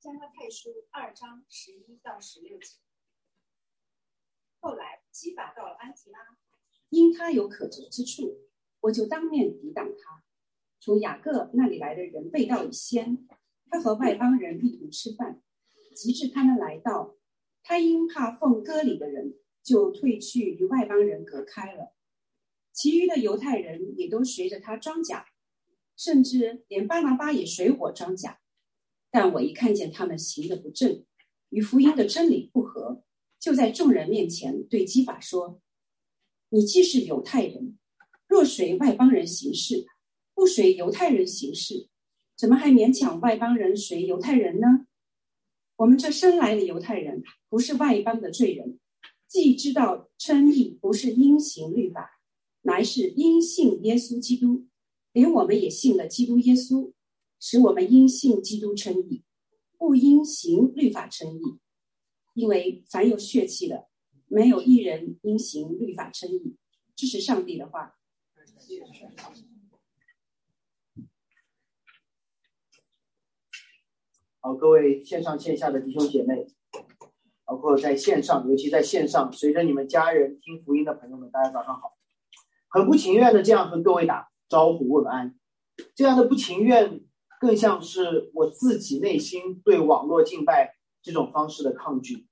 加拉太书二章十一到十六节。后来基法到了安提拉，因他有可责之处，我就当面抵挡他。从雅各那里来的人被盗以先，他和外邦人一同吃饭，及至他们来到，他因怕奉割礼的人，就退去与外邦人隔开了。其余的犹太人也都随着他装甲，甚至连巴拿巴也随我装甲。但我一看见他们行的不正，与福音的真理不合，就在众人面前对基法说：“你既是犹太人，若随外邦人行事，不随犹太人行事，怎么还勉强外邦人随犹太人呢？我们这生来的犹太人，不是外邦的罪人，既知道称义不是因行律法。”乃是因信耶稣基督，连我们也信了基督耶稣，使我们因信基督称义，不因行律法称义。因为凡有血气的，没有一人因行律法称义。这是上帝的话。好，各位线上线下的弟兄姐妹，包括在线上，尤其在线上随着你们家人听福音的朋友们，大家早上好。很不情愿的这样和各位打招呼问安，这样的不情愿更像是我自己内心对网络敬拜这种方式的抗拒。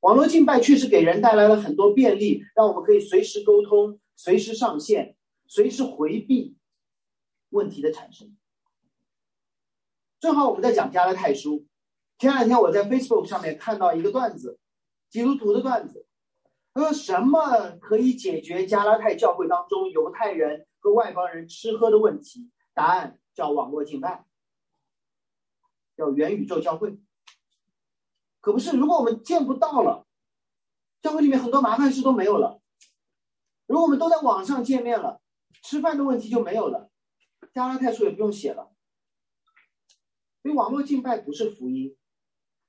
网络敬拜确实给人带来了很多便利，让我们可以随时沟通、随时上线、随时回避问题的产生。正好我们在讲加拉太书，前两天我在 Facebook 上面看到一个段子，基督徒的段子。他说什么可以解决加拉太教会当中犹太人和外邦人吃喝的问题？答案叫网络敬拜，叫元宇宙教会。可不是，如果我们见不到了，教会里面很多麻烦事都没有了。如果我们都在网上见面了，吃饭的问题就没有了，加拉太书也不用写了。所以网络敬拜不是福音，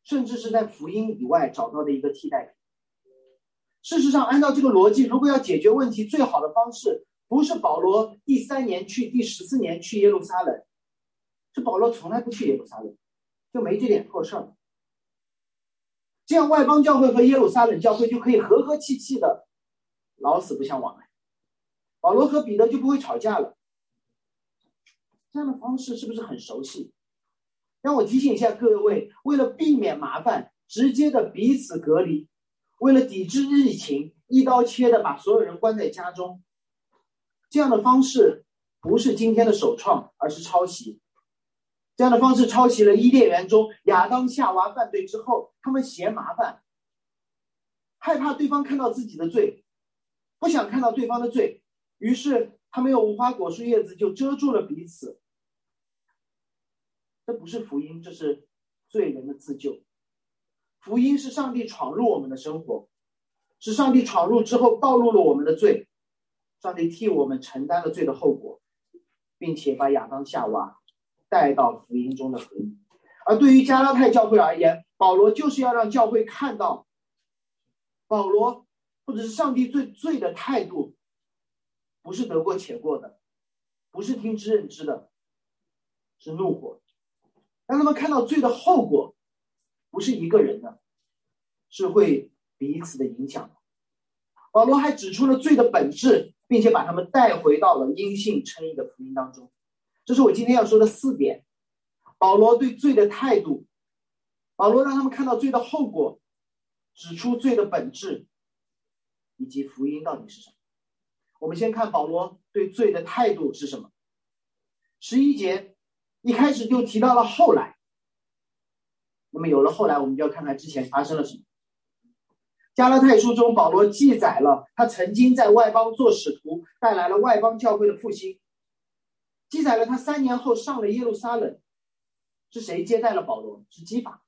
甚至是在福音以外找到的一个替代品。事实上，按照这个逻辑，如果要解决问题，最好的方式不是保罗第三年去，第十四年去耶路撒冷，是保罗从来不去耶路撒冷，就没这点破事儿。这样外邦教会和耶路撒冷教会就可以和和气气的，老死不相往来。保罗和彼得就不会吵架了。这样的方式是不是很熟悉？让我提醒一下各位，为了避免麻烦，直接的彼此隔离。为了抵制疫情，一刀切的把所有人关在家中，这样的方式不是今天的首创，而是抄袭。这样的方式抄袭了伊甸园中亚当夏娃犯罪之后，他们嫌麻烦，害怕对方看到自己的罪，不想看到对方的罪，于是他们用无花果树叶子就遮住了彼此。这不是福音，这是罪人的自救。福音是上帝闯入我们的生活，是上帝闯入之后暴露了我们的罪，上帝替我们承担了罪的后果，并且把亚当夏娃带到福音中的合一。而对于加拉太教会而言，保罗就是要让教会看到，保罗或者是上帝对罪的态度，不是得过且过的，不是听之任之的，是怒火，让他们看到罪的后果。不是一个人的，是会彼此的影响。保罗还指出了罪的本质，并且把他们带回到了因信称义的福音当中。这是我今天要说的四点：保罗对罪的态度，保罗让他们看到罪的后果，指出罪的本质，以及福音到底是什么。我们先看保罗对罪的态度是什么。十一节一开始就提到了后来。那么有了后来，我们就要看看之前发生了什么。加拉太书中，保罗记载了他曾经在外邦做使徒，带来了外邦教会的复兴。记载了他三年后上了耶路撒冷，是谁接待了保罗？是基法。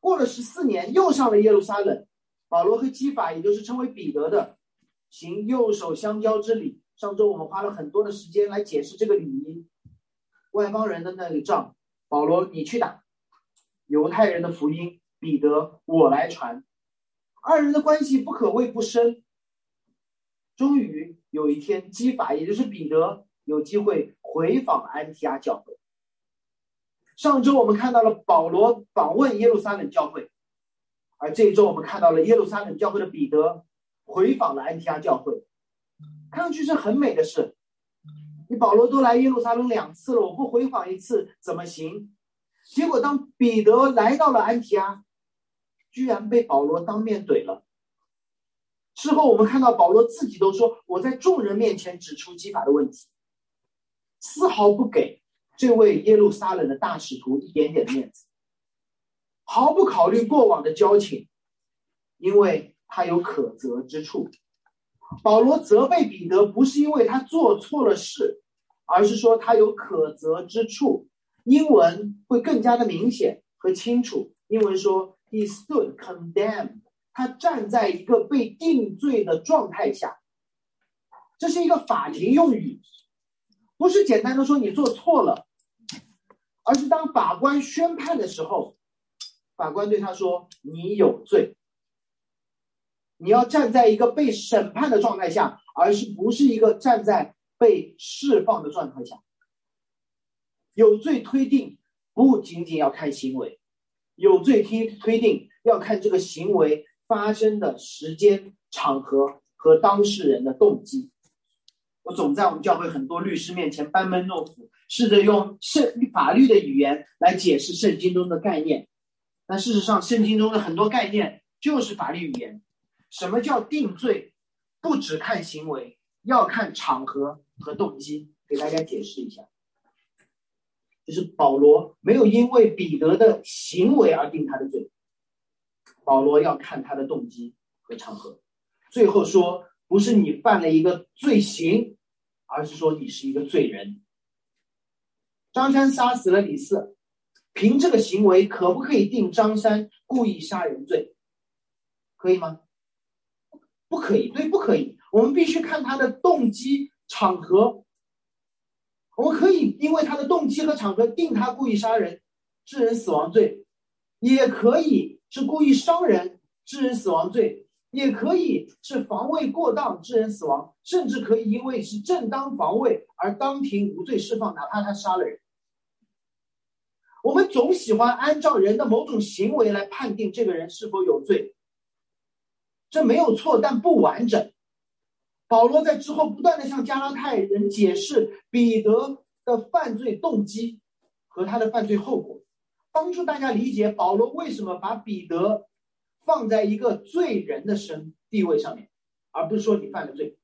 过了十四年，又上了耶路撒冷，保罗和基法，也就是称为彼得的，行右手相交之礼。上周我们花了很多的时间来解释这个礼仪。外邦人的那个仗，保罗你去打。犹太人的福音，彼得我来传，二人的关系不可谓不深。终于有一天，基法也就是彼得有机会回访安提阿教会。上周我们看到了保罗访问耶路撒冷教会，而这一周我们看到了耶路撒冷教会的彼得回访了安提阿教会，看上去是很美的事。你保罗都来耶路撒冷两次了，我不回访一次怎么行？结果当彼得来到了安提阿，居然被保罗当面怼了。事后我们看到保罗自己都说：“我在众人面前指出基法的问题，丝毫不给这位耶路撒冷的大使徒一点点面子，毫不考虑过往的交情，因为他有可责之处。”保罗责备彼得，不是因为他做错了事，而是说他有可责之处。英文会更加的明显和清楚。英文说：“He stood condemned。”他站在一个被定罪的状态下。这是一个法庭用语，不是简单的说你做错了，而是当法官宣判的时候，法官对他说：“你有罪。”你要站在一个被审判的状态下，而是不是一个站在被释放的状态下。有罪推定不仅仅要看行为，有罪推推定要看这个行为发生的时间、场合和当事人的动机。我总在我们教会很多律师面前班门弄斧，试着用圣法律的语言来解释圣经中的概念，但事实上，圣经中的很多概念就是法律语言。什么叫定罪？不只看行为，要看场合和动机。给大家解释一下，就是保罗没有因为彼得的行为而定他的罪，保罗要看他的动机和场合。最后说，不是你犯了一个罪行，而是说你是一个罪人。张三杀死了李四，凭这个行为可不可以定张三故意杀人罪？可以吗？不可以，对，不可以。我们必须看他的动机、场合。我们可以因为他的动机和场合定他故意杀人、致人死亡罪，也可以是故意伤人、致人死亡罪，也可以是防卫过当致人死亡，甚至可以因为是正当防卫而当庭无罪释放，哪怕他杀了人。我们总喜欢按照人的某种行为来判定这个人是否有罪。这没有错，但不完整。保罗在之后不断的向加拉太人解释彼得的犯罪动机和他的犯罪后果，帮助大家理解保罗为什么把彼得放在一个罪人的身地位上面，而不是说你犯了罪，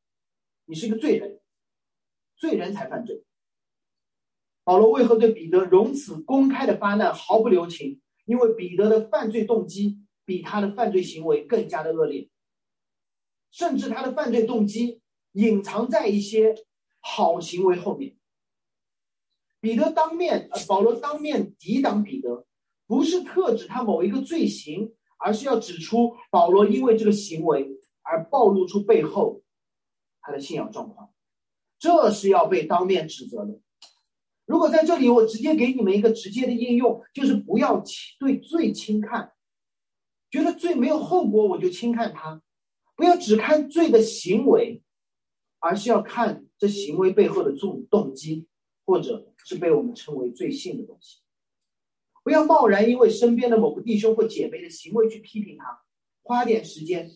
你是一个罪人，罪人才犯罪。保罗为何对彼得如此公开的发难，毫不留情？因为彼得的犯罪动机比他的犯罪行为更加的恶劣。甚至他的犯罪动机隐藏在一些好行为后面。彼得当面，呃，保罗当面抵挡彼得，不是特指他某一个罪行，而是要指出保罗因为这个行为而暴露出背后他的信仰状况，这是要被当面指责的。如果在这里我直接给你们一个直接的应用，就是不要轻对罪轻看，觉得罪没有后果我就轻看他。不要只看罪的行为，而是要看这行为背后的动动机，或者是被我们称为罪性的东西。不要贸然因为身边的某个弟兄或姐妹的行为去批评他，花点时间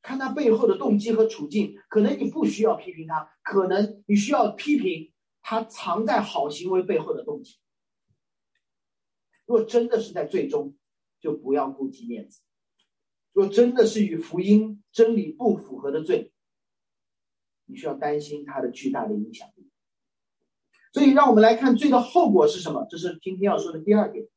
看他背后的动机和处境。可能你不需要批评他，可能你需要批评他藏在好行为背后的动机。若真的是在最终，就不要顾及面子。若真的是与福音真理不符合的罪，你需要担心它的巨大的影响力。所以，让我们来看罪的后果是什么。这是今天要说的第二点。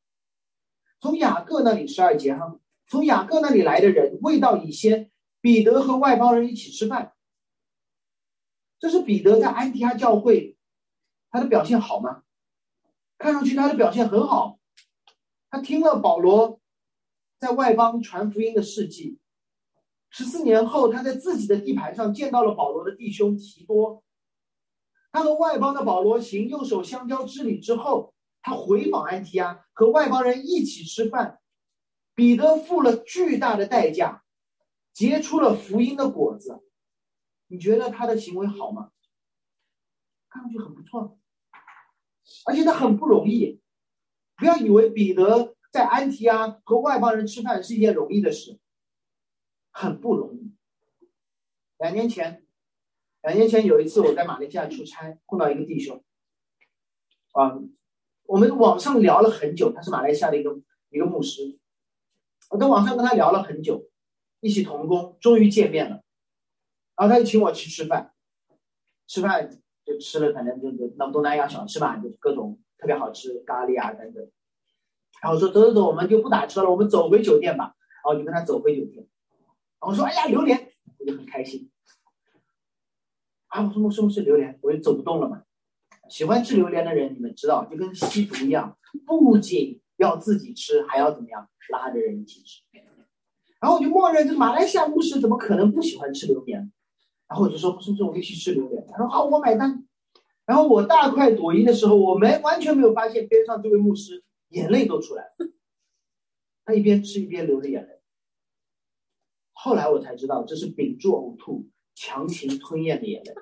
从雅各那里十二节哈，从雅各那里来的人未到以先，彼得和外邦人一起吃饭。这是彼得在安提阿教会，他的表现好吗？看上去他的表现很好，他听了保罗。在外邦传福音的事迹，十四年后，他在自己的地盘上见到了保罗的弟兄提多。他和外邦的保罗行右手相交之礼之后，他回访安提阿，和外邦人一起吃饭。彼得付了巨大的代价，结出了福音的果子。你觉得他的行为好吗？看上去很不错，而且他很不容易。不要以为彼得在安提阿和外邦人吃饭是一件容易的事，很不容易。两年前，两年前有一次我在马来西亚出差，碰到一个弟兄，啊，我们网上聊了很久，他是马来西亚的一个一个牧师，我在网上跟他聊了很久，一起同工，终于见面了，然后他就请我去吃饭，吃饭就吃了，反正就是那东南亚小吃嘛，就是各种。特别好吃，咖喱啊等等。然后说走走走，我们就不打车了，我们走回酒店吧。然后就跟他走回酒店。然后说：“哎呀，榴莲！”我就很开心。啊，我说：“我说是榴莲，我就走不动了嘛。”喜欢吃榴莲的人，你们知道，就跟吸毒一样，不仅要自己吃，还要怎么样，拉着人一起吃。然后我就默认，这马来西亚牧师怎么可能不喜欢吃榴莲？然后我就说：“是不是我们一起吃榴莲？”他说：“好，我买单。”然后我大快朵颐的时候，我没完全没有发现边上这位牧师眼泪都出来了，他一边吃一边流着眼泪。后来我才知道，这是屏住呕吐、强行吞咽的眼泪。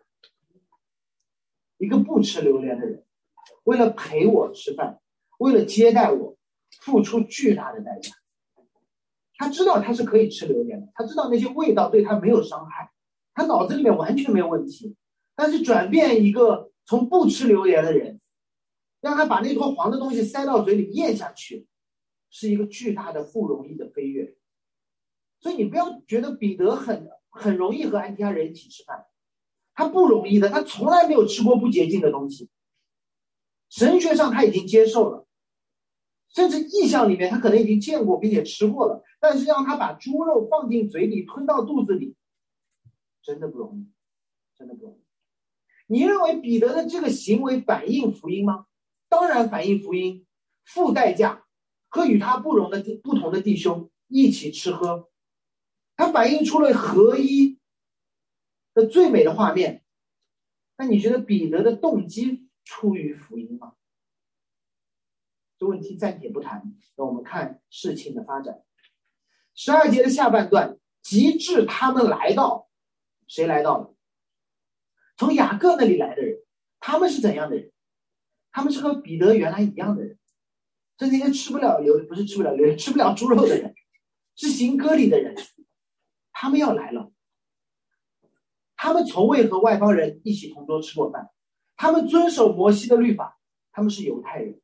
一个不吃榴莲的人，为了陪我吃饭，为了接待我，付出巨大的代价。他知道他是可以吃榴莲的，他知道那些味道对他没有伤害，他脑子里面完全没有问题，但是转变一个。从不吃榴莲的人，让他把那坨黄的东西塞到嘴里咽下去，是一个巨大的不容易的飞跃。所以你不要觉得彼得很很容易和安提阿人一起吃饭，他不容易的，他从来没有吃过不洁净的东西。神学上他已经接受了，甚至意象里面他可能已经见过并且吃过了，但是让他把猪肉放进嘴里吞到肚子里，真的不容易，真的不容易。你认为彼得的这个行为反映福音吗？当然反映福音，付代价和与他不容的不同的弟兄一起吃喝，他反映出了合一的最美的画面。那你觉得彼得的动机出于福音吗？这问题暂且不谈，让我们看事情的发展。十二节的下半段，极致他们来到，谁来到了？从雅各那里来的人，他们是怎样的人？他们是和彼得原来一样的人，是那些吃不了牛，不是吃不了牛，吃不了猪肉的人，是行割礼的人。他们要来了。他们从未和外邦人一起同桌吃过饭，他们遵守摩西的律法，他们是犹太人。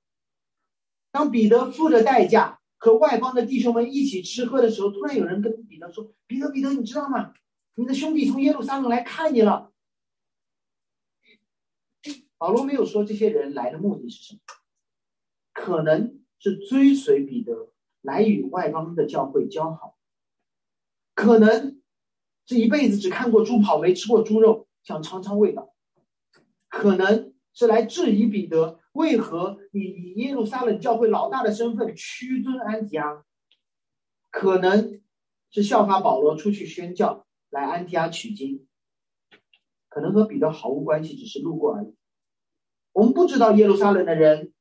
当彼得付着代价和外邦的弟兄们一起吃喝的时候，突然有人跟彼得说：“彼得，彼得，你知道吗？你的兄弟从耶路撒冷来看你了。”保罗没有说这些人来的目的是什么，可能是追随彼得来与外邦的教会交好，可能这一辈子只看过猪跑没吃过猪肉，想尝尝味道，可能是来质疑彼得为何以以耶路撒冷教会老大的身份屈尊安提阿，可能是效法保罗出去宣教来安提阿取经，可能和彼得毫无关系，只是路过而已。我们不知道耶路撒冷的人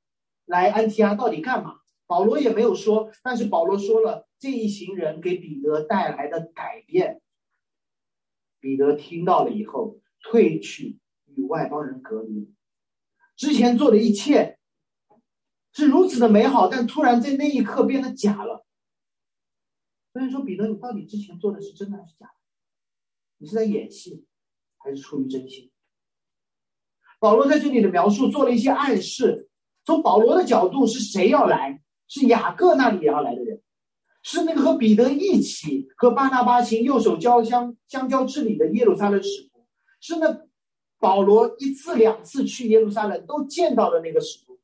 来安提阿到底干嘛，保罗也没有说。但是保罗说了这一行人给彼得带来的改变，彼得听到了以后，退去与外邦人隔离。之前做的一切是如此的美好，但突然在那一刻变得假了。所以说，彼得，你到底之前做的是真的还是假的？你是在演戏，还是出于真心？保罗在这里的描述做了一些暗示。从保罗的角度，是谁要来？是雅各那里也要来的人，是那个和彼得一起和巴拿巴行右手交相相交之礼的耶路撒冷使徒，是那保罗一次两次去耶路撒冷都见到的那个使徒。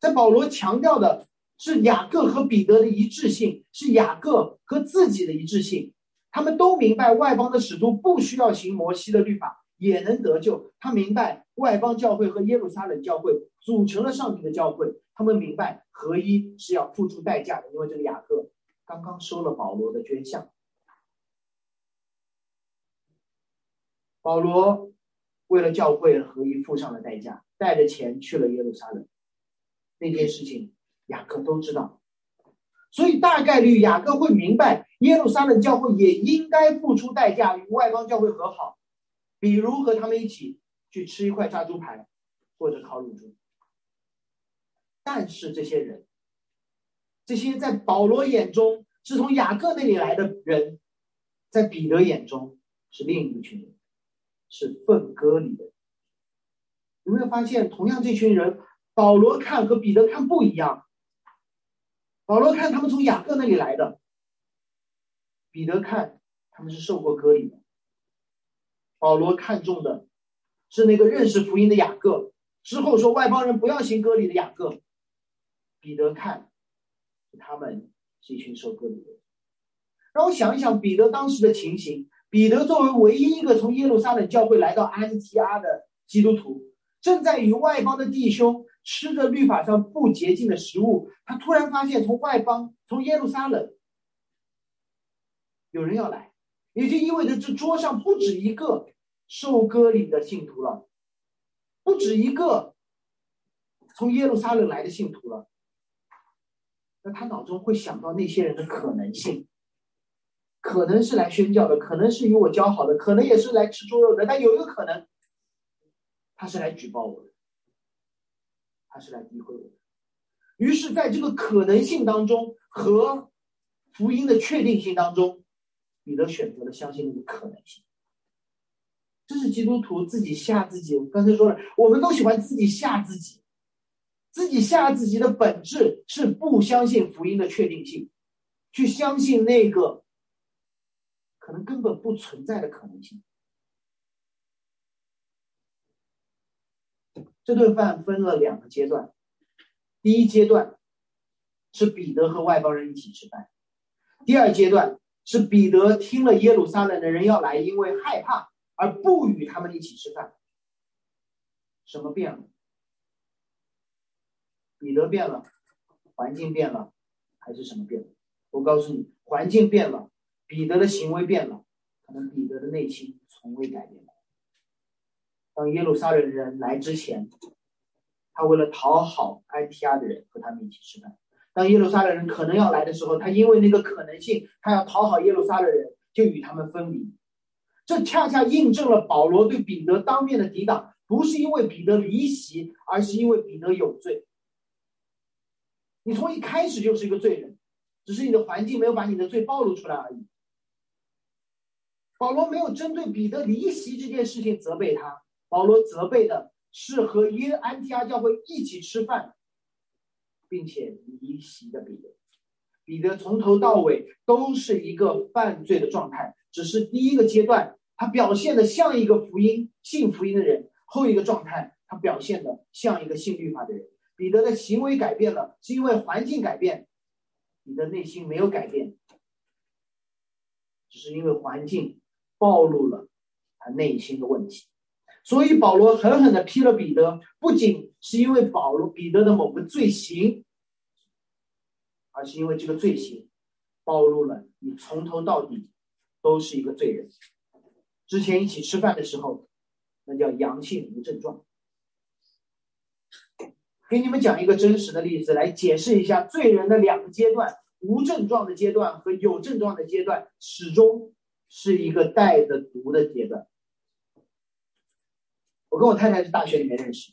在保罗强调的是雅各和彼得的一致性，是雅各和自己的一致性。他们都明白外邦的使徒不需要行摩西的律法。也能得救。他明白外邦教会和耶路撒冷教会组成了上帝的教会。他们明白合一是要付出代价的，因为这个雅各刚刚收了保罗的捐项。保罗为了教会合一付上了代价，带着钱去了耶路撒冷。那件事情雅各都知道，所以大概率雅各会明白耶路撒冷教会也应该付出代价与外邦教会和好。比如和他们一起去吃一块炸猪排，或者烤乳猪。但是这些人，这些在保罗眼中是从雅各那里来的人，在彼得眼中是另一群人，是分割里的。有没有发现，同样这群人，保罗看和彼得看不一样。保罗看他们从雅各那里来的，彼得看他们是受过割礼的。保罗看中的是那个认识福音的雅各，之后说外邦人不要行割礼的雅各。彼得看，他们是一群受割礼的。让我想一想彼得当时的情形。彼得作为唯一一个从耶路撒冷教会来到安提阿的基督徒，正在与外邦的弟兄吃着律法上不洁净的食物。他突然发现，从外邦，从耶路撒冷，有人要来，也就意味着这桌上不止一个受割礼的信徒了，不止一个从耶路撒冷来的信徒了。那他脑中会想到那些人的可能性，可能是来宣教的，可能是与我交好的，可能也是来吃猪肉的。但有一个可能，他是来举报我的，他是来诋毁我的。于是，在这个可能性当中和福音的确定性当中，彼得选择了相信那个可能性。这是基督徒自己吓自己。我刚才说了，我们都喜欢自己吓自己。自己吓自己的本质是不相信福音的确定性，去相信那个可能根本不存在的可能性。这顿饭分了两个阶段，第一阶段是彼得和外邦人一起吃饭，第二阶段是彼得听了耶路撒冷的人要来，因为害怕而不与他们一起吃饭。什么变了？彼得变了，环境变了，还是什么变了？我告诉你，环境变了，彼得的行为变了，可能彼得的内心从未改变过。当耶路撒冷的人来之前，他为了讨好安提阿的人和他们一起吃饭；当耶路撒冷人可能要来的时候，他因为那个可能性，他要讨好耶路撒冷人，就与他们分离。这恰恰印证了保罗对彼得当面的抵挡，不是因为彼得离席，而是因为彼得有罪。你从一开始就是一个罪人，只是你的环境没有把你的罪暴露出来而已。保罗没有针对彼得离席这件事情责备他，保罗责备的是和耶安提阿教会一起吃饭，并且离席的彼得。彼得从头到尾都是一个犯罪的状态，只是第一个阶段他表现的像一个福音信福音的人，后一个状态他表现的像一个信律法的人。彼得的行为改变了，是因为环境改变；你的内心没有改变，只是因为环境暴露了他内心的问题。所以保罗狠狠的批了彼得，不仅是因为保罗彼得的某个罪行，而是因为这个罪行暴露了你从头到底都是一个罪人。之前一起吃饭的时候，那叫阳性无症状。给你们讲一个真实的例子，来解释一下罪人的两个阶段：无症状的阶段和有症状的阶段，始终是一个带着毒的阶段。我跟我太太是大学里面认识，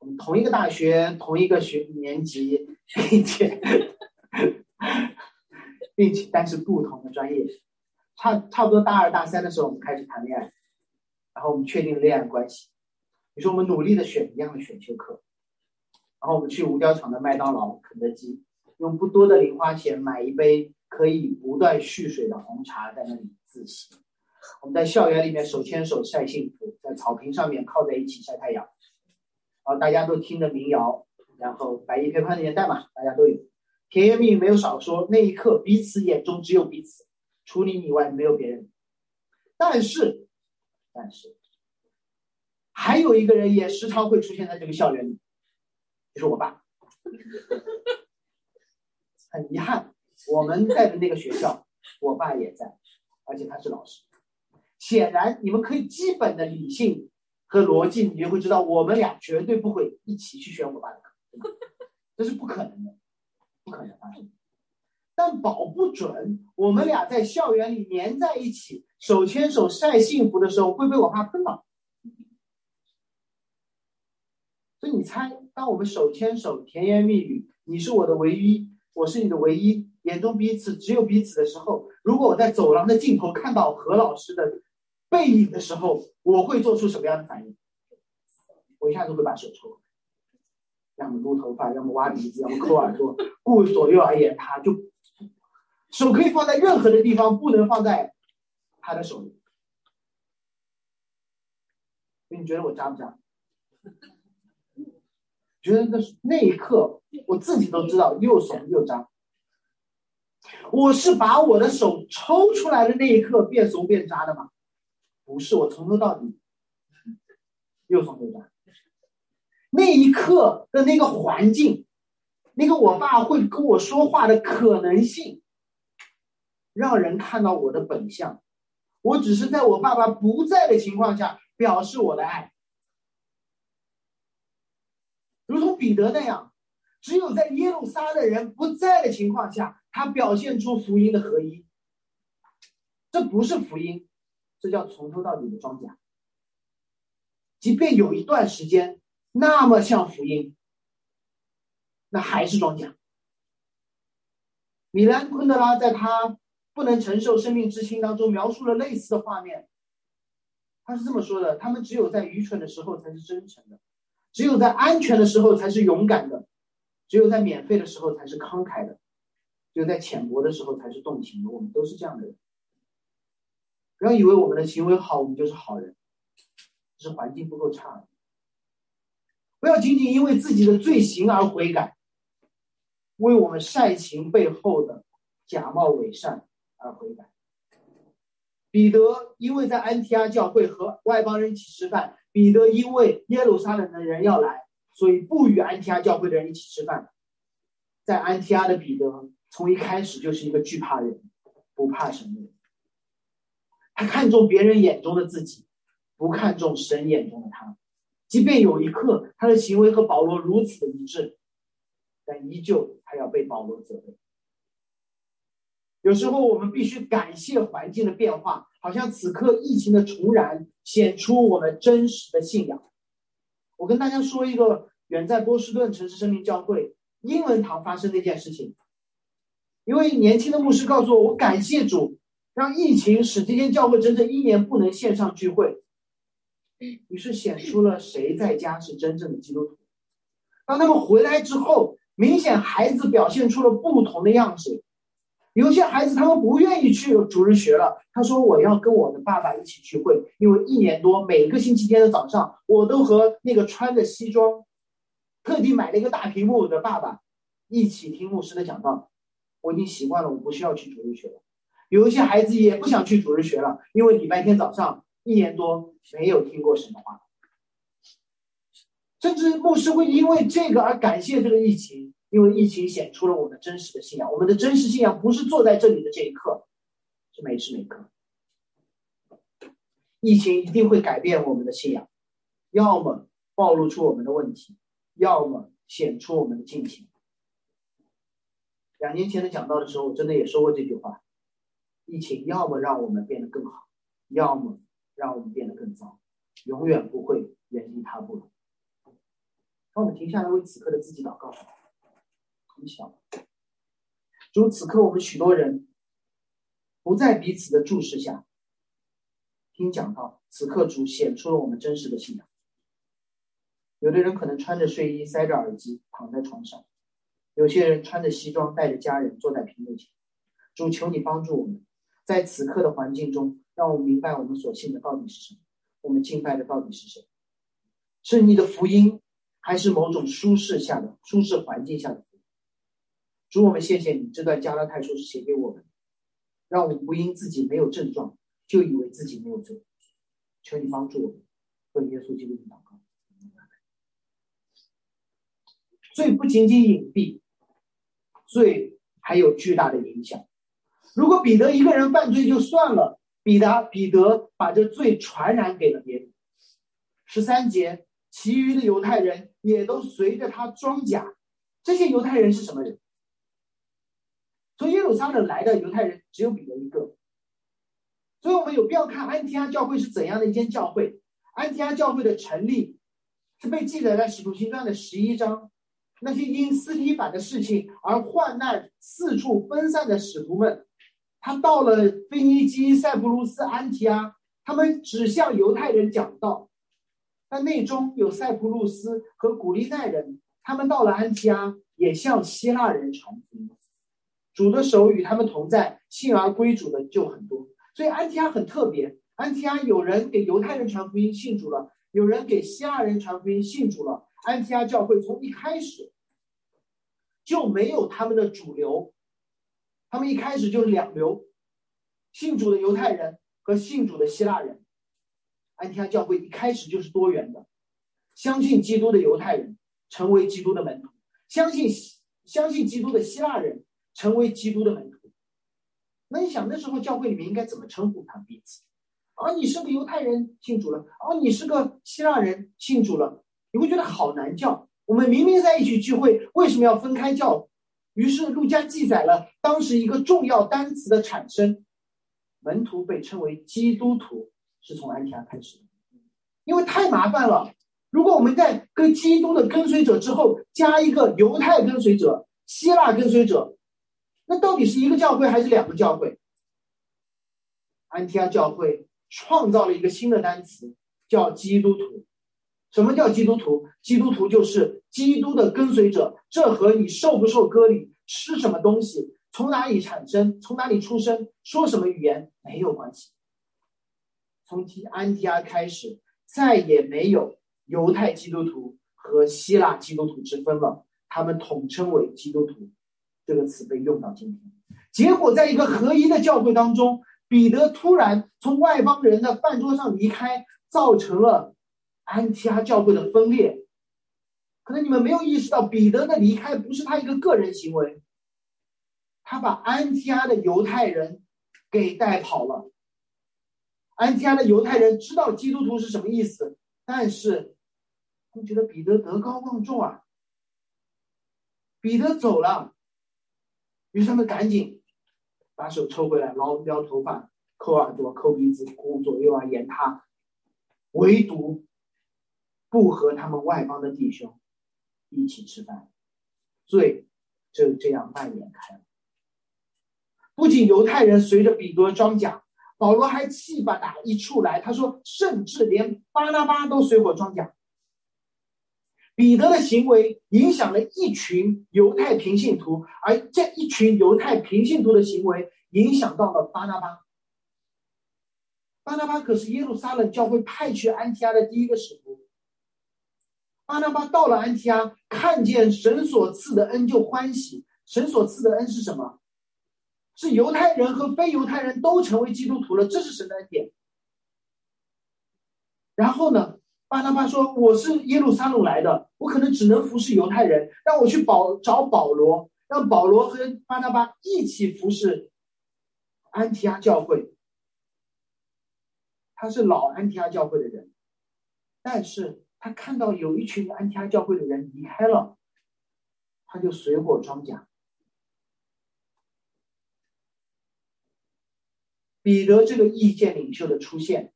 我们同一个大学，同一个学年级，并且并且但是不同的专业，差差不多大二大三的时候，我们开始谈恋爱，然后我们确定恋爱关系。你说我们努力的选一样的选修课。然后我们去五角场的麦当劳、肯德基，用不多的零花钱买一杯可以不断蓄水的红茶，在那里自习。我们在校园里面手牵手晒幸福，在草坪上面靠在一起晒太阳。然后大家都听着民谣，然后百亿陪宽的年代嘛，大家都有甜言蜜语没有少说。那一刻，彼此眼中只有彼此，除你以外没有别人。但是，但是，还有一个人也时常会出现在这个校园里。就是我爸，很遗憾，我们在的那个学校，我爸也在，而且他是老师。显然，你们可以基本的理性和逻辑，你就会知道，我们俩绝对不会一起去选我爸的课，这是不可能的，不可能发生。但保不准，我们俩在校园里黏在一起，手牵手晒幸福的时候，会被我爸喷到。所以你猜，当我们手牵手、甜言蜜语，你是我的唯一，我是你的唯一，眼中彼此只有彼此的时候，如果我在走廊的尽头看到何老师的背影的时候，我会做出什么样的反应？我一下子会把手抽，要么撸头发，要么挖鼻子，要么抠耳朵，顾左右而言他，就手可以放在任何的地方，不能放在他的手里。你觉得我渣不渣？觉得那那一刻，我自己都知道又怂又渣。我是把我的手抽出来的那一刻变怂变渣的吗？不是，我从头到底又怂又渣。那一刻的那个环境，那个我爸会跟我说话的可能性，让人看到我的本相。我只是在我爸爸不在的情况下表示我的爱。如同彼得那样，只有在耶路撒冷人不在的情况下，他表现出福音的合一。这不是福音，这叫从头到底的装甲。即便有一段时间那么像福音，那还是装甲。米兰昆德拉在他《不能承受生命之轻》当中描述了类似的画面。他是这么说的：他们只有在愚蠢的时候才是真诚的。只有在安全的时候才是勇敢的，只有在免费的时候才是慷慨的，只有在浅薄的时候才是动情的。我们都是这样的人。不要以为我们的行为好，我们就是好人，只是环境不够差。不要仅仅因为自己的罪行而悔改，为我们善行背后的假冒伪善而悔改。彼得因为在安提阿教会和外邦人一起吃饭。彼得因为耶路撒冷的人要来，所以不与安提阿教会的人一起吃饭。在安提阿的彼得，从一开始就是一个惧怕人、不怕神的人。看重别人眼中的自己，不看重神眼中的他。即便有一刻他的行为和保罗如此的一致，但依旧还要被保罗责备。有时候我们必须感谢环境的变化，好像此刻疫情的重燃显出我们真实的信仰。我跟大家说一个远在波士顿城市生命教会英文堂发生的一件事情。一位年轻的牧师告诉我：“我感谢主，让疫情使这间教会整整一年不能线上聚会。”于是显出了谁在家是真正的基督徒。当他们回来之后，明显孩子表现出了不同的样子。有些孩子他们不愿意去主日学了。他说：“我要跟我的爸爸一起聚会，因为一年多每个星期天的早上，我都和那个穿着西装、特地买了一个大屏幕的爸爸一起听牧师的讲道。我已经习惯了，我不需要去主日学了。有一些孩子也不想去主日学了，因为礼拜天早上一年多没有听过神的话，甚至牧师会因为这个而感谢这个疫情。”因为疫情显出了我们真实的信仰，我们的真实信仰不是坐在这里的这一刻，是每时每刻。疫情一定会改变我们的信仰，要么暴露出我们的问题，要么显出我们的敬情。两年前的讲道的时候，我真的也说过这句话：疫情要么让我们变得更好，要么让我们变得更糟，永远不会原地踏步了。让我们停下来，为此刻的自己祷告。很小，如此刻，我们许多人不在彼此的注视下听讲道。此刻，主显出了我们真实的信仰。有的人可能穿着睡衣，塞着耳机，躺在床上；有些人穿着西装，带着家人坐在屏幕前。主，求你帮助我们，在此刻的环境中，让我们明白我们所信的到底是什么，我们敬拜的到底是谁？是你的福音，还是某种舒适下的舒适环境下的福音？主，我们谢谢你，这段加拉太书是写给我们，让我们不因自己没有症状就以为自己没有罪。求你帮助我们，为耶稣基督的祷告。罪不仅仅隐蔽，罪还有巨大的影响。如果彼得一个人犯罪就算了，彼得彼得把这罪传染给了别人。十三节，其余的犹太人也都随着他装甲。这些犹太人是什么人？从耶路撒冷来的犹太人只有彼得一个，所以我们有必要看安提阿教会是怎样的一间教会。安提阿教会的成立是被记载在《使徒行传》的十一章。那些因斯提法的事情而患难、四处分散的使徒们，他到了腓尼基、塞浦路斯、安提阿，他们只向犹太人讲道。但内中有塞浦路斯和古利奈人，他们到了安提阿，也向希腊人传福音。主的手与他们同在，信而归主的就很多。所以安提阿很特别。安提阿有人给犹太人传福音，信主了；有人给希腊人传福音，信主了。安提阿教会从一开始就没有他们的主流，他们一开始就是两流，信主的犹太人和信主的希腊人。安提阿教会一开始就是多元的，相信基督的犹太人成为基督的门徒，相信相信基督的希腊人成为基督的门徒。那你想那时候教会里面应该怎么称呼他们彼此？啊，你是个犹太人信主了，啊，你是个希腊人信主了，你会觉得好难叫。我们明明在一起聚会，为什么要分开叫？于是路加记载了当时一个重要单词的产生：门徒被称为基督徒，是从安提阿开始的。因为太麻烦了。如果我们在跟基督的跟随者之后加一个犹太跟随者、希腊跟随者，那到底是一个教会还是两个教会？安提阿教会。创造了一个新的单词，叫基督徒。什么叫基督徒？基督徒就是基督的跟随者。这和你受不受割礼、吃什么东西、从哪里产生、从哪里出生、说什么语言没有关系。从提安提阿开始，再也没有犹太基督徒和希腊基督徒之分了，他们统称为基督徒。这个词被用到今天。结果，在一个合一的教会当中。彼得突然从外邦人的饭桌上离开，造成了安提阿教会的分裂。可能你们没有意识到，彼得的离开不是他一个个人行为，他把安提阿的犹太人给带跑了。安提阿的犹太人知道基督徒是什么意思，但是他觉得彼得德高望重啊。彼得走了，于是他们赶紧。把手抽回来，捞撩头发，抠耳朵，抠鼻子，顾左右而言他，唯独不和他们外邦的弟兄一起吃饭，罪就这样蔓延开了。不仅犹太人随着彼得装甲，保罗还气把打一处来，他说，甚至连巴拉巴都随我装甲。彼得的行为影响了一群犹太平信徒，而这一群犹太平信徒的行为影响到了巴拿巴。巴拿巴可是耶路撒冷教会派去安提阿的第一个使徒。巴拿巴到了安提阿，看见神所赐的恩就欢喜。神所赐的恩是什么？是犹太人和非犹太人都成为基督徒了，这是神的恩典。然后呢？巴拿巴说：“我是耶路撒冷来的，我可能只能服侍犹太人，让我去保找保罗，让保罗和巴拿巴一起服侍安提阿教会。他是老安提阿教会的人，但是他看到有一群安提阿教会的人离开了，他就随火装甲。彼得这个意见领袖的出现。”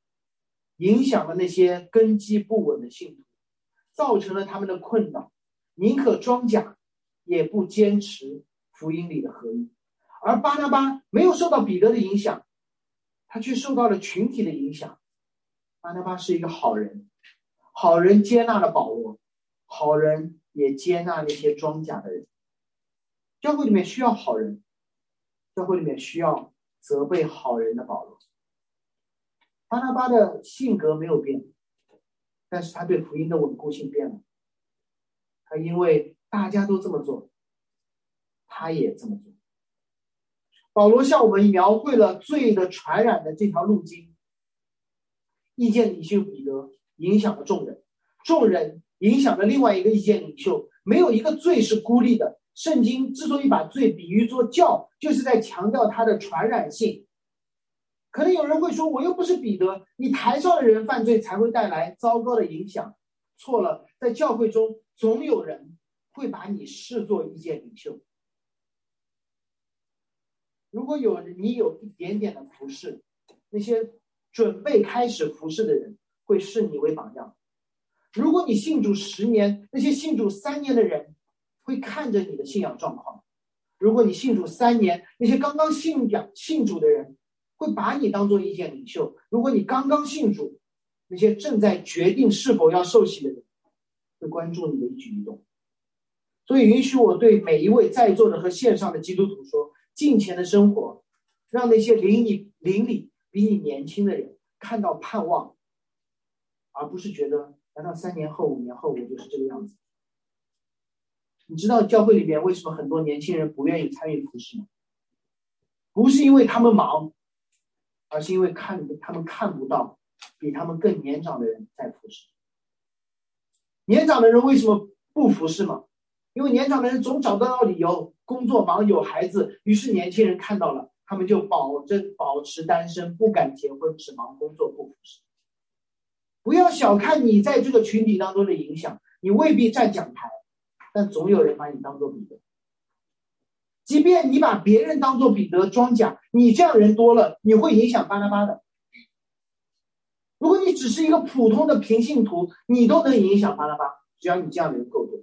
影响了那些根基不稳的信徒，造成了他们的困扰，宁可装甲，也不坚持福音里的合一。而巴拿巴没有受到彼得的影响，他却受到了群体的影响。巴拿巴是一个好人，好人接纳了保罗，好人也接纳那些装甲的人。教会里面需要好人，教会里面需要责备好人的保罗。巴拿巴的性格没有变，但是他对福音的稳固性变了。他因为大家都这么做，他也这么做。保罗向我们描绘了罪的传染的这条路径。意见领袖彼得影响了众人，众人影响了另外一个意见领袖。没有一个罪是孤立的。圣经之所以把罪比喻作教，就是在强调它的传染性。可能有人会说，我又不是彼得，你台上的人犯罪才会带来糟糕的影响。错了，在教会中总有人会把你视作意见领袖。如果有你有一点点的服饰，那些准备开始服侍的人会视你为榜样。如果你信主十年，那些信主三年的人会看着你的信仰状况；如果你信主三年，那些刚刚信仰信主的人会把你当做意见领袖；如果你刚刚信主，那些正在决定是否要受洗的人会关注你的一举一动。所以，允许我对每一位在座的和线上的基督徒说：近前的生活，让那些邻里邻里比你年轻的人看到盼望，而不是觉得。难道三年后、五年后我就是这个样子？你知道教会里面为什么很多年轻人不愿意参与服饰吗？不是因为他们忙，而是因为看他们看不到比他们更年长的人在服侍。年长的人为什么不服侍吗？因为年长的人总找得到理由，工作忙、有孩子，于是年轻人看到了，他们就保证保持单身，不敢结婚，只忙工作不服侍。不要小看你在这个群体当中的影响，你未必站讲台，但总有人把你当做彼得。即便你把别人当做彼得装甲，你这样人多了，你会影响巴拉巴的。如果你只是一个普通的平信徒，你都能影响巴拉巴，只要你这样的人够多。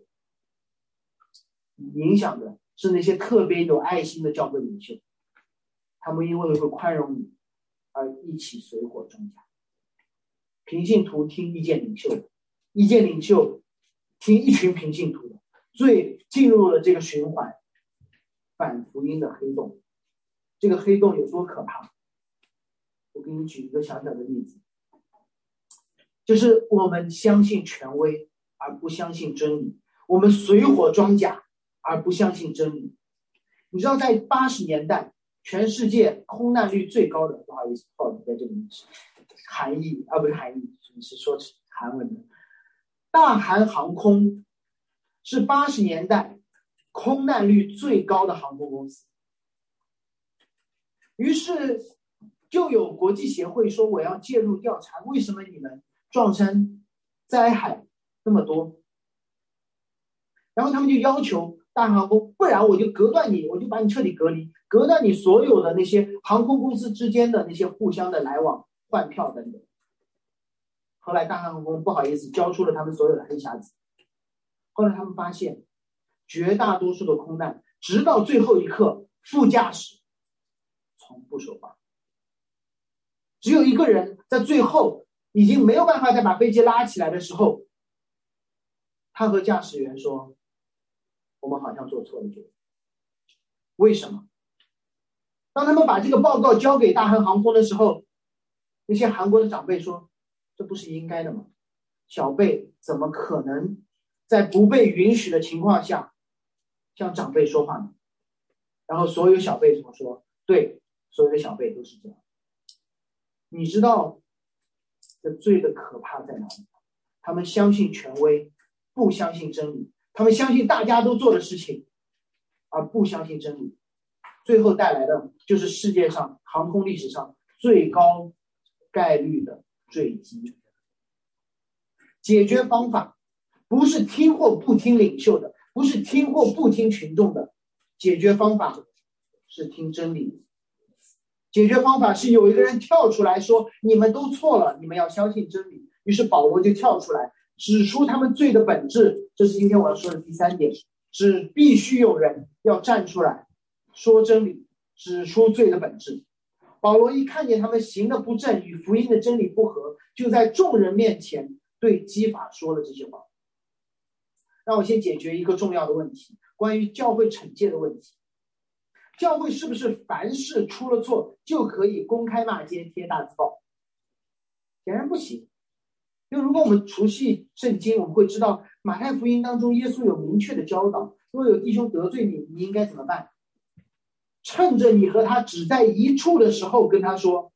影响的是那些特别有爱心的教会领袖，他们因为会宽容你，而一起水火中甲。平信徒听意见领袖，意见领袖听一群平信徒的，最进入了这个循环，反福音的黑洞。这个黑洞有多可怕？我给你举一个小小的例子，就是我们相信权威而不相信真理，我们水火装甲而不相信真理。你知道，在八十年代，全世界空难率最高的，不好意思，不好意思，在这个里是。韩裔啊，不是韩裔，是说韩文的。大韩航空是八十年代空难率最高的航空公司。于是就有国际协会说：“我要介入调查，为什么你们撞山灾害那么多？”然后他们就要求大航空，不然我就隔断你，我就把你彻底隔离，隔断你所有的那些航空公司之间的那些互相的来往。换票等等，后来大航空不好意思交出了他们所有的黑匣子。后来他们发现，绝大多数的空难，直到最后一刻，副驾驶从不说话，只有一个人在最后已经没有办法再把飞机拉起来的时候，他和驾驶员说：“我们好像做错了决定。”为什么？当他们把这个报告交给大韩航空的时候。那些韩国的长辈说：“这不是应该的吗？小辈怎么可能在不被允许的情况下向长辈说话呢？”然后所有小辈怎么说？对，所有的小辈都是这样。你知道这罪的可怕在哪里？他们相信权威，不相信真理；他们相信大家都做的事情，而不相信真理。最后带来的就是世界上航空历史上最高。概率的坠机，解决方法不是听或不听领袖的，不是听或不听群众的，解决方法是听真理。解决方法是有一个人跳出来说：“你们都错了，你们要相信真理。”于是保罗就跳出来指出他们罪的本质。这是今天我要说的第三点：是必须有人要站出来说真理，指出罪的本质。保罗一看见他们行的不正，与福音的真理不合，就在众人面前对基法说了这些话。让我先解决一个重要的问题：关于教会惩戒的问题。教会是不是凡事出了错就可以公开骂街、贴大字报？显然不行。因为如果我们熟悉圣经，我们会知道马太福音当中耶稣有明确的教导：若有弟兄得罪你，你应该怎么办？趁着你和他只在一处的时候跟他说，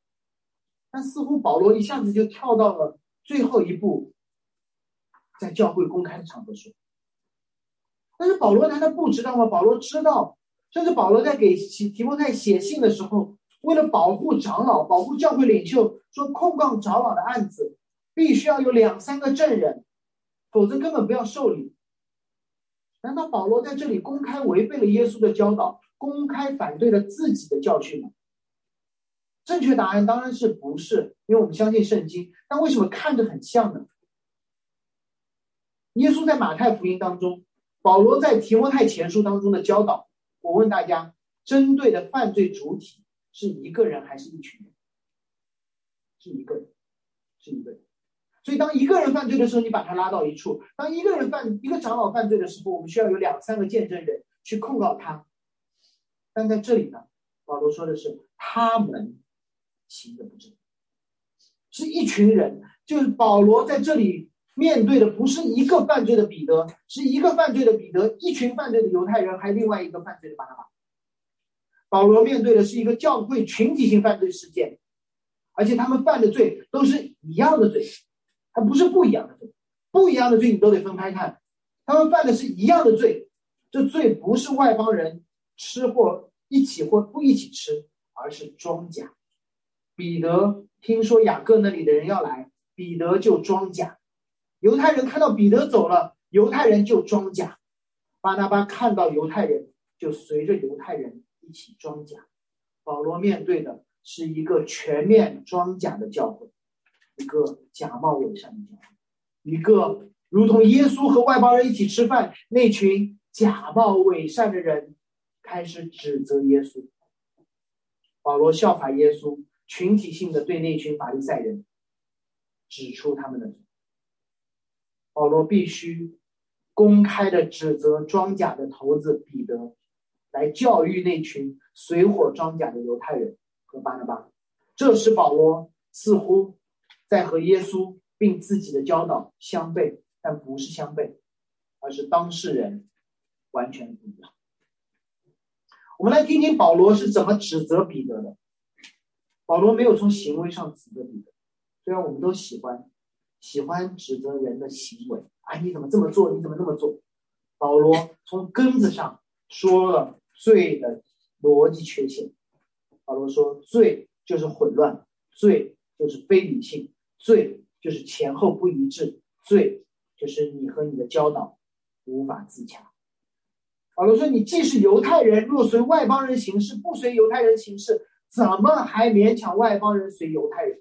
但似乎保罗一下子就跳到了最后一步，在教会公开的场合说。但是保罗难道不知道吗？保罗知道，甚至保罗在给提提摩太写信的时候，为了保护长老、保护教会领袖，说控告长老的案子必须要有两三个证人，否则根本不要受理。难道保罗在这里公开违背了耶稣的教导？公开反对了自己的教训吗？正确答案当然是不是，因为我们相信圣经。但为什么看着很像呢？耶稣在马太福音当中，保罗在提摩太前书当中的教导，我问大家，针对的犯罪主体是一个人还是一群人？是一个人，是一个人。所以，当一个人犯罪的时候，你把他拉到一处；当一个人犯一个长老犯罪的时候，我们需要有两三个见证人去控告他。但在这里呢，保罗说的是他们行的不正，是一群人。就是保罗在这里面对的不是一个犯罪的彼得，是一个犯罪的彼得，一群犯罪的犹太人，还另外一个犯罪的巴拿巴。保罗面对的是一个教会群体性犯罪事件。而且他们犯的罪都是一样的罪，它不是不一样的罪，不一样的罪你都得分开看。他们犯的是一样的罪，这罪不是外邦人吃或一起或不一起吃，而是装假。彼得听说雅各那里的人要来，彼得就装假。犹太人看到彼得走了，犹太人就装假。巴拿巴看到犹太人，就随着犹太人一起装假。保罗面对的。是一个全面装假的教会，一个假冒伪善的教会，一个如同耶稣和外邦人一起吃饭，那群假冒伪善的人开始指责耶稣。保罗效法耶稣，群体性的对那群法利赛人指出他们的罪。保罗必须公开的指责装假的头子彼得，来教育那群随火装假的犹太人。和巴拿巴，这时保罗似乎在和耶稣并自己的教导相悖，但不是相悖，而是当事人完全不一样。我们来听听保罗是怎么指责彼得的。保罗没有从行为上指责彼得，虽然我们都喜欢喜欢指责人的行为，啊，你怎么这么做？你怎么那么做？保罗从根子上说了罪的逻辑缺陷。保罗说：“罪就是混乱，罪就是非理性，罪就是前后不一致，罪就是你和你的教导无法自洽。”保罗说：“你既是犹太人，若随外邦人行事，不随犹太人行事，怎么还勉强外邦人随犹太人？”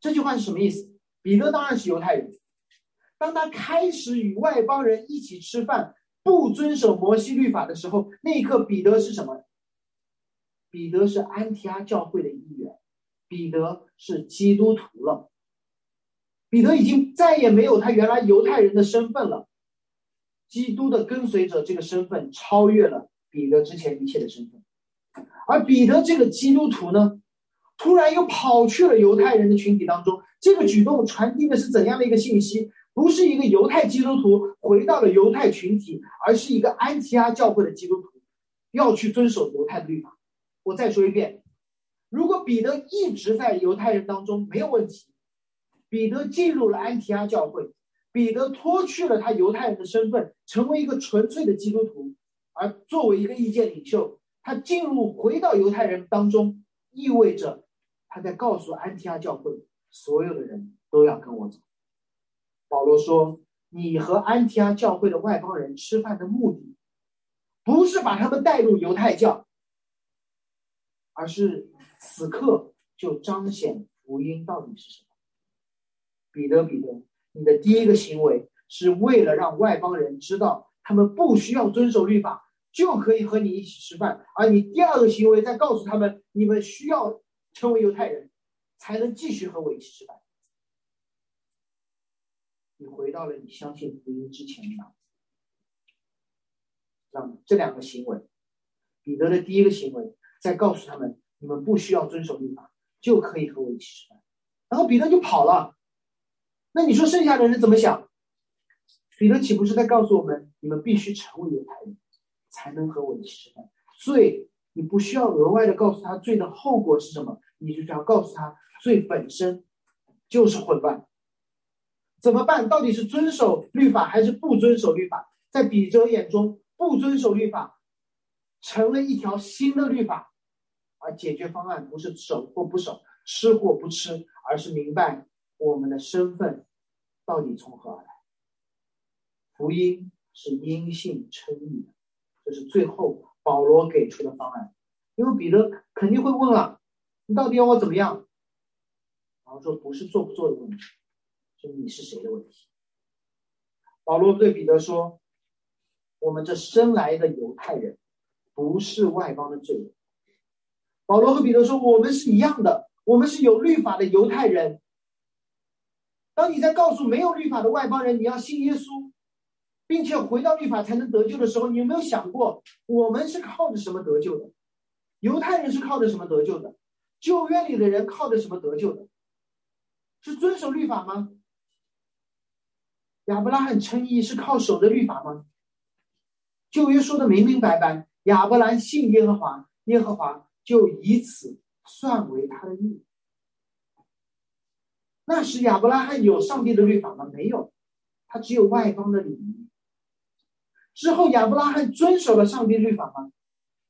这句话是什么意思？彼得当然是犹太人，当他开始与外邦人一起吃饭，不遵守摩西律法的时候，那一刻彼得是什么？彼得是安提阿教会的一员，彼得是基督徒了。彼得已经再也没有他原来犹太人的身份了，基督的跟随者这个身份超越了彼得之前一切的身份。而彼得这个基督徒呢，突然又跑去了犹太人的群体当中，这个举动传递的是怎样的一个信息？不是一个犹太基督徒回到了犹太群体，而是一个安提阿教会的基督徒要去遵守犹太的律法。我再说一遍，如果彼得一直在犹太人当中没有问题，彼得进入了安提阿教会，彼得脱去了他犹太人的身份，成为一个纯粹的基督徒，而作为一个意见领袖，他进入回到犹太人当中，意味着他在告诉安提阿教会所有的人都要跟我走。保罗说：“你和安提阿教会的外邦人吃饭的目的，不是把他们带入犹太教。”而是此刻就彰显福音到底是什么？彼得，彼得，你的第一个行为是为了让外邦人知道，他们不需要遵守律法就可以和你一起吃饭；而你第二个行为在告诉他们，你们需要成为犹太人，才能继续和我一起吃饭。你回到了你相信福音之前的样子。让这两个行为，彼得的第一个行为。在告诉他们，你们不需要遵守律法，就可以和我一起吃饭。然后彼得就跑了。那你说剩下的人怎么想？彼得岂不是在告诉我们，你们必须成为犹太人，才能和我一起吃饭？罪，你不需要额外的告诉他罪的后果是什么，你就只要告诉他，罪本身就是混乱。怎么办？到底是遵守律法还是不遵守律法？在彼得眼中，不遵守律法成了一条新的律法。而解决方案不是守或不守，吃或不吃，而是明白我们的身份到底从何而来。福音是因信称义的，这是最后保罗给出的方案。因为彼得肯定会问了：“你到底要我怎么样？”然后说：“不是做不做的问题，是你是谁的问题。保罗对彼得说：“我们这生来的犹太人，不是外邦的罪人。”保罗和彼得说：“我们是一样的，我们是有律法的犹太人。当你在告诉没有律法的外邦人你要信耶稣，并且回到律法才能得救的时候，你有没有想过，我们是靠着什么得救的？犹太人是靠着什么得救的？旧约里的人靠着什么得救的？是遵守律法吗？”亚伯拉罕称义是靠守的律法吗？旧约说的明明白白，亚伯兰信耶和华，耶和华就以此算为他的义。那时亚伯拉罕有上帝的律法吗？没有，他只有外邦的礼仪。之后亚伯拉罕遵守了上帝律法吗？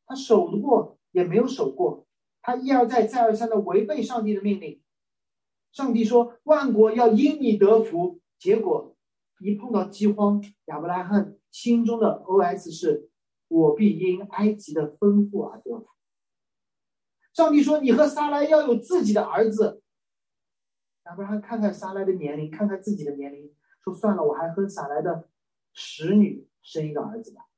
他守得过也没有守过，他一而再再而三的违背上帝的命令。上帝说万国要因你得福，结果。一碰到饥荒，亚伯拉罕心中的 OS 是：“我必因埃及的丰富而得福。”上帝说：“你和撒来要有自己的儿子。”亚伯拉罕看看撒来的年龄，看看自己的年龄，说：“算了，我还和撒来的使女生一个儿子吧。”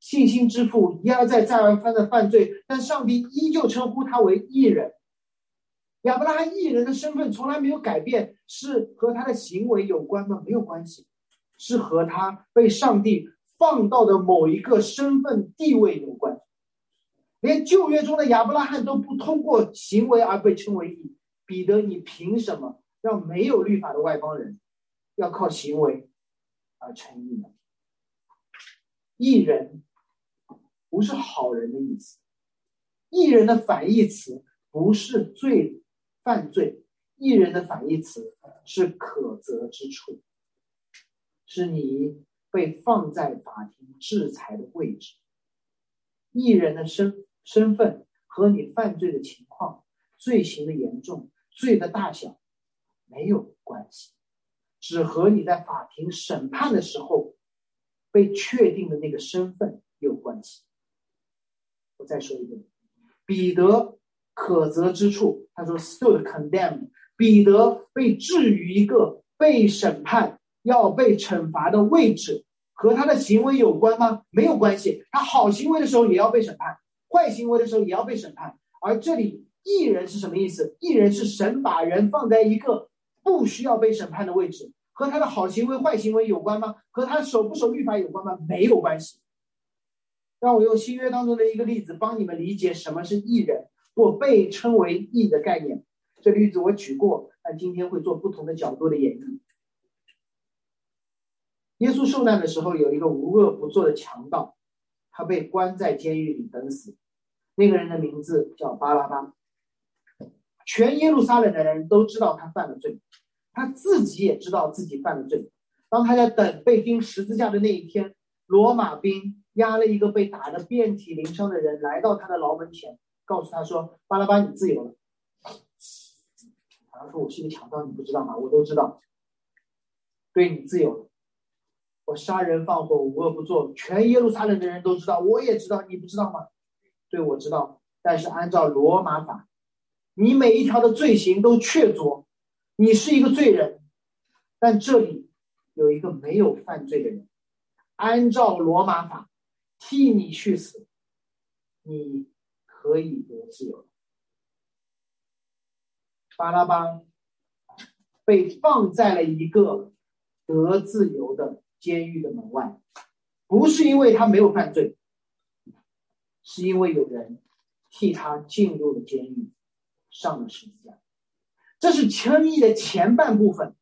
信心之父一而再再而三的犯罪，但上帝依旧称呼他为异人。亚伯拉罕艺人的身份从来没有改变，是和他的行为有关吗？没有关系，是和他被上帝放到的某一个身份地位有关。连旧约中的亚伯拉罕都不通过行为而被称为义，彼得，你凭什么让没有律法的外邦人要靠行为而成义呢？义人不是好人的意思，义人的反义词不是罪。犯罪，艺人的反义词是可责之处，是你被放在法庭制裁的位置。艺人的身身份和你犯罪的情况、罪行的严重、罪的大小没有关系，只和你在法庭审判的时候被确定的那个身份有关系。我再说一遍，彼得。可责之处，他说 stood condemned。彼得被置于一个被审判、要被惩罚的位置，和他的行为有关吗？没有关系。他好行为的时候也要被审判，坏行为的时候也要被审判。而这里艺人是什么意思？艺人是神把人放在一个不需要被审判的位置，和他的好行为、坏行为有关吗？和他守不守律法有关吗？没有关系。让我用新约当中的一个例子帮你们理解什么是艺人。或被称为义的概念，这例子我举过，但今天会做不同的角度的演绎。耶稣受难的时候，有一个无恶不作的强盗，他被关在监狱里等死。那个人的名字叫巴拉巴。全耶路撒冷的人都知道他犯了罪，他自己也知道自己犯了罪。当他在等被钉十字架的那一天，罗马兵押了一个被打得遍体鳞伤的人来到他的牢门前。告诉他说：“巴拉巴，你自由了。”他说：“我是一个强盗，你不知道吗？我都知道。对你自由了。我杀人放火，无恶不作，全耶路撒冷的人都知道，我也知道，你不知道吗？对，我知道。但是按照罗马法，你每一条的罪行都确凿，你是一个罪人。但这里有一个没有犯罪的人，按照罗马法替你去死，你。”可以得自由。巴拉巴被放在了一个得自由的监狱的门外，不是因为他没有犯罪，是因为有人替他进入了监狱，上了十字架。这是称义的前半部分。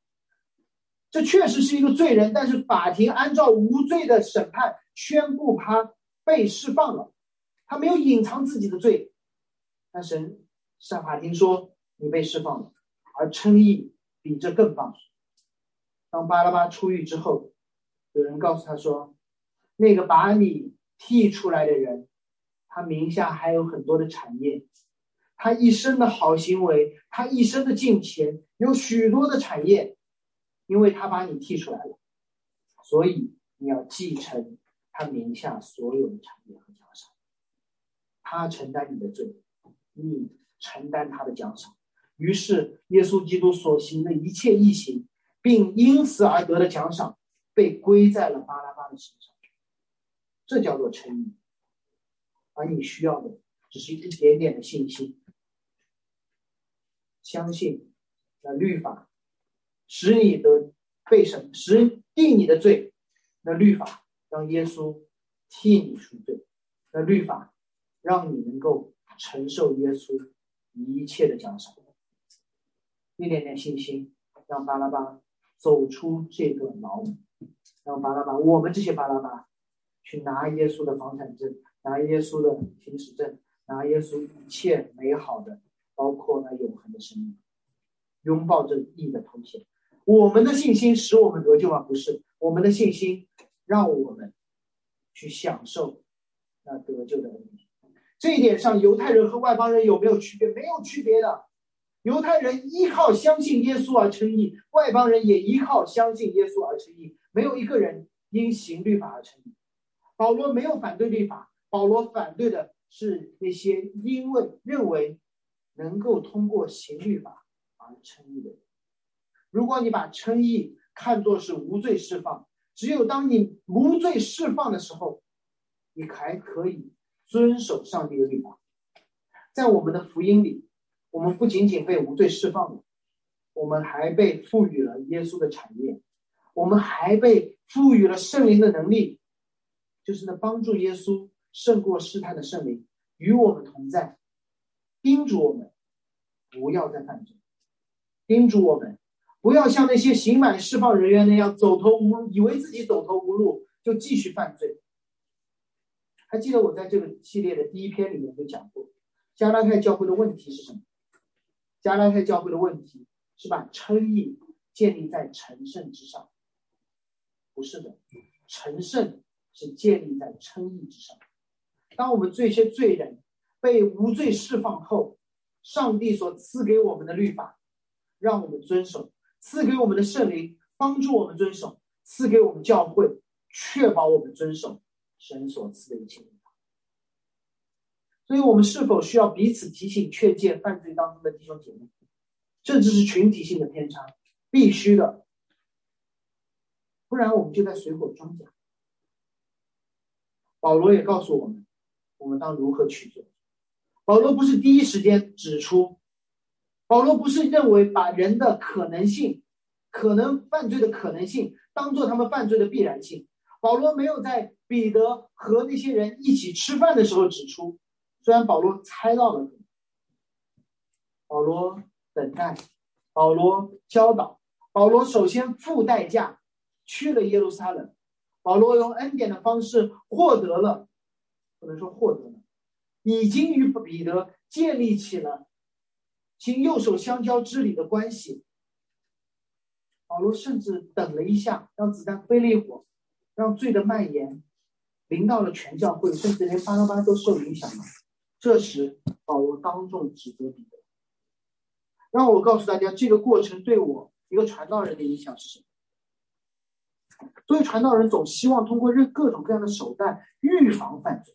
这确实是一个罪人，但是法庭按照无罪的审判宣布他被释放了。他没有隐藏自己的罪，但神上法庭说你被释放了，而称义比这更棒。当巴拉巴出狱之后，有人告诉他说，那个把你剔出来的人，他名下还有很多的产业，他一生的好行为，他一生的金钱，有许多的产业，因为他把你剔出来了，所以你要继承他名下所有的产业和奖赏。他承担你的罪，你承担他的奖赏。于是，耶稣基督所行的一切异行，并因此而得的奖赏，被归在了巴拉巴的身上，这叫做称义。而你需要的只是一点点的信心，相信那律法使你的被审，使定你的罪，那律法让耶稣替你赎罪，那律法让你能够承受耶稣一切的奖赏。一点点信心，让巴拉巴走出这个牢笼，让巴拉巴，我们这些巴拉巴，去拿耶稣的房产证，拿耶稣的行驶证，拿耶稣一切美好的，包括那永恒的生命，拥抱着义的头衔。我们的信心使我们得救吗？不是，我们的信心让我们去享受那得救的恩典。这一点上，犹太人和外邦人有没有区别？没有区别的。犹太人依靠相信耶稣而称义，外邦人也依靠相信耶稣而称义。没有一个人因行律法而称义。保罗没有反对律法，保罗反对的是那些因为认为能够通过刑律法而称义的人。如果你把称义看作是无罪释放，只有当你无罪释放的时候，你还可以遵守上帝的律法。在我们的福音里。我们不仅仅被无罪释放了，我们还被赋予了耶稣的产业，我们还被赋予了圣灵的能力，就是那帮助耶稣胜过试探的圣灵与我们同在，叮嘱我们不要再犯罪，叮嘱我们不要像那些刑满释放人员那样走投无路，以为自己走投无路就继续犯罪。还记得我在这个系列的第一篇里面就讲过，加拉太教会的问题是什么？加拉太教会的问题是把称义建立在成圣之上，不是的，成圣是建立在称义之上。当我们这些罪人被无罪释放后，上帝所赐给我们的律法，让我们遵守；赐给我们的圣灵，帮助我们遵守；赐给我们教会，确保我们遵守神所赐的一切。所以我们是否需要彼此提醒、劝诫犯罪当中的弟兄姐妹，甚至是群体性的偏差？必须的，不然我们就在水火装甲。保罗也告诉我们，我们当如何去做。保罗不是第一时间指出，保罗不是认为把人的可能性、可能犯罪的可能性当做他们犯罪的必然性。保罗没有在彼得和那些人一起吃饭的时候指出。虽然保罗猜到了，保罗等待，保罗教导，保罗首先付代价去了耶路撒冷，保罗用恩典的方式获得了，不能说获得，已经与彼得建立起了行右手相交之礼的关系。保罗甚至等了一下，让子弹飞了一会儿，让罪的蔓延临到了全教会，甚至连巴拉巴都受影响了。这时，保罗当众指责彼得，让我告诉大家，这个过程对我一个传道人的影响是什么？作为传道人，总希望通过任各种各样的手段预防犯罪，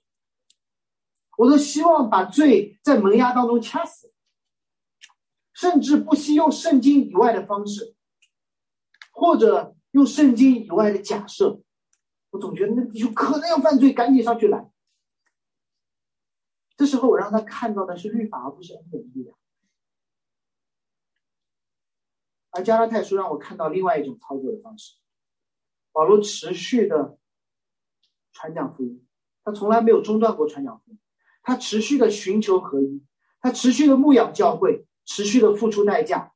我都希望把罪在萌芽当中掐死，甚至不惜用圣经以外的方式，或者用圣经以外的假设。我总觉得那有可能要犯罪，赶紧上去拦。这时候，我让他看到的是律法，而不是恩典的力量。而加拉太书让我看到另外一种操作的方式。保罗持续的传讲福音，他从来没有中断过传讲福音。他持续的寻求合一，他持续的牧养教会，持续的付出代价。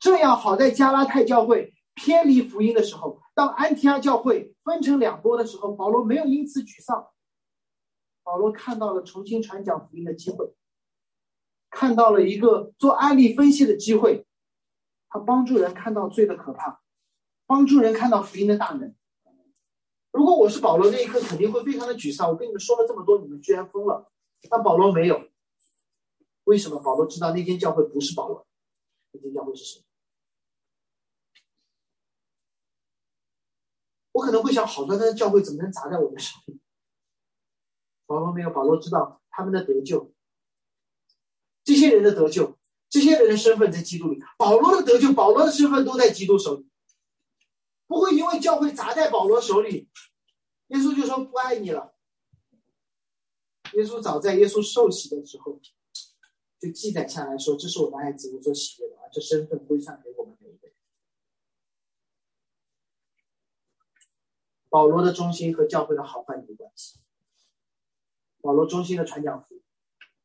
这样好在加拉太教会偏离福音的时候，当安提阿教会分成两波的时候，保罗没有因此沮丧。保罗看到了重新传讲福音的机会，看到了一个做案例分析的机会，他帮助人看到罪的可怕，帮助人看到福音的大能。如果我是保罗，那一刻肯定会非常的沮丧。我跟你们说了这么多，你们居然疯了。但保罗没有，为什么？保罗知道那间教会不是保罗，那间教会是谁？我可能会想，好端端的教会怎么能砸在我的手里？保罗没有，保罗知道他们的得救，这些人的得救，这些人的身份在基督里。保罗的得救，保罗的身份都在基督手里。不会因为教会砸在保罗手里，耶稣就说不爱你了。耶稣早在耶稣受洗的时候，就记载下来说：“这是我的爱子，我所喜悦的。”这身份归算给我们每一个人。保罗的忠心和教会的好坏没关系。保罗忠心的传讲福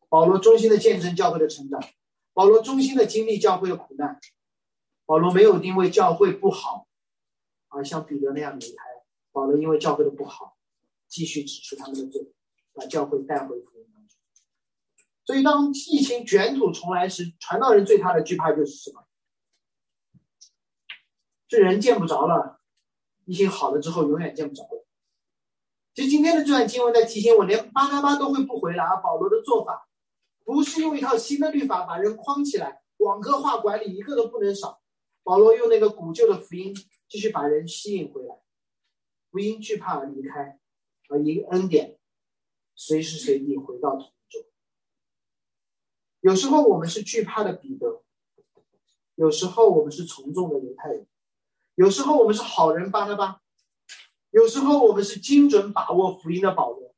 保罗忠心的见证教会的成长，保罗忠心的经历教会的苦难，保罗没有因为教会不好而像彼得那样离开。保罗因为教会的不好，继续指出他们的罪。把教会带回福音当中，所以当疫情卷土重来时，传道人最大的惧怕就是什么？这人见不着了，疫情好了之后永远见不着了。其实今天的这段经文在提醒我，连巴拿巴都会不回来，保罗的做法不是用一套新的律法把人框起来，网格化管理，一个都不能少。保罗用那个古旧的福音继续把人吸引回来，福音惧怕离开，而因恩典。随时随地回到同中。有时候我们是惧怕的彼得，有时候我们是从众的犹太人，有时候我们是好人巴拉巴，有时候我们是精准把握福音的保罗。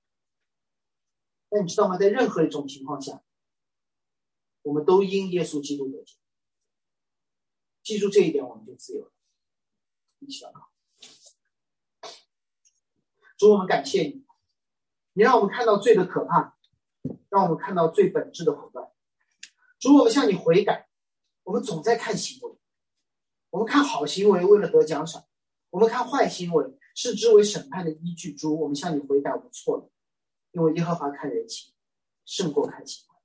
但你知道吗？在任何一种情况下，我们都因耶稣基督得救。记住这一点，我们就自由了。一起祷告，主，我们感谢你。你让我们看到罪的可怕，让我们看到最本质的混乱。主，我们向你悔改。我们总在看行为，我们看好行为为了得奖赏，我们看坏行为视之为审判的依据。主，我们向你悔改，我们错了，因为耶和华看人情胜过看行为。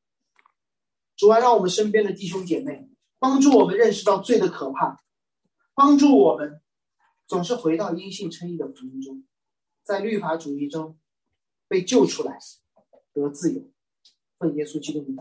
主啊，让我们身边的弟兄姐妹帮助我们认识到罪的可怕，帮助我们总是回到因信称义的福音中，在律法主义中。被救出来，得自由，奉耶稣基督的名。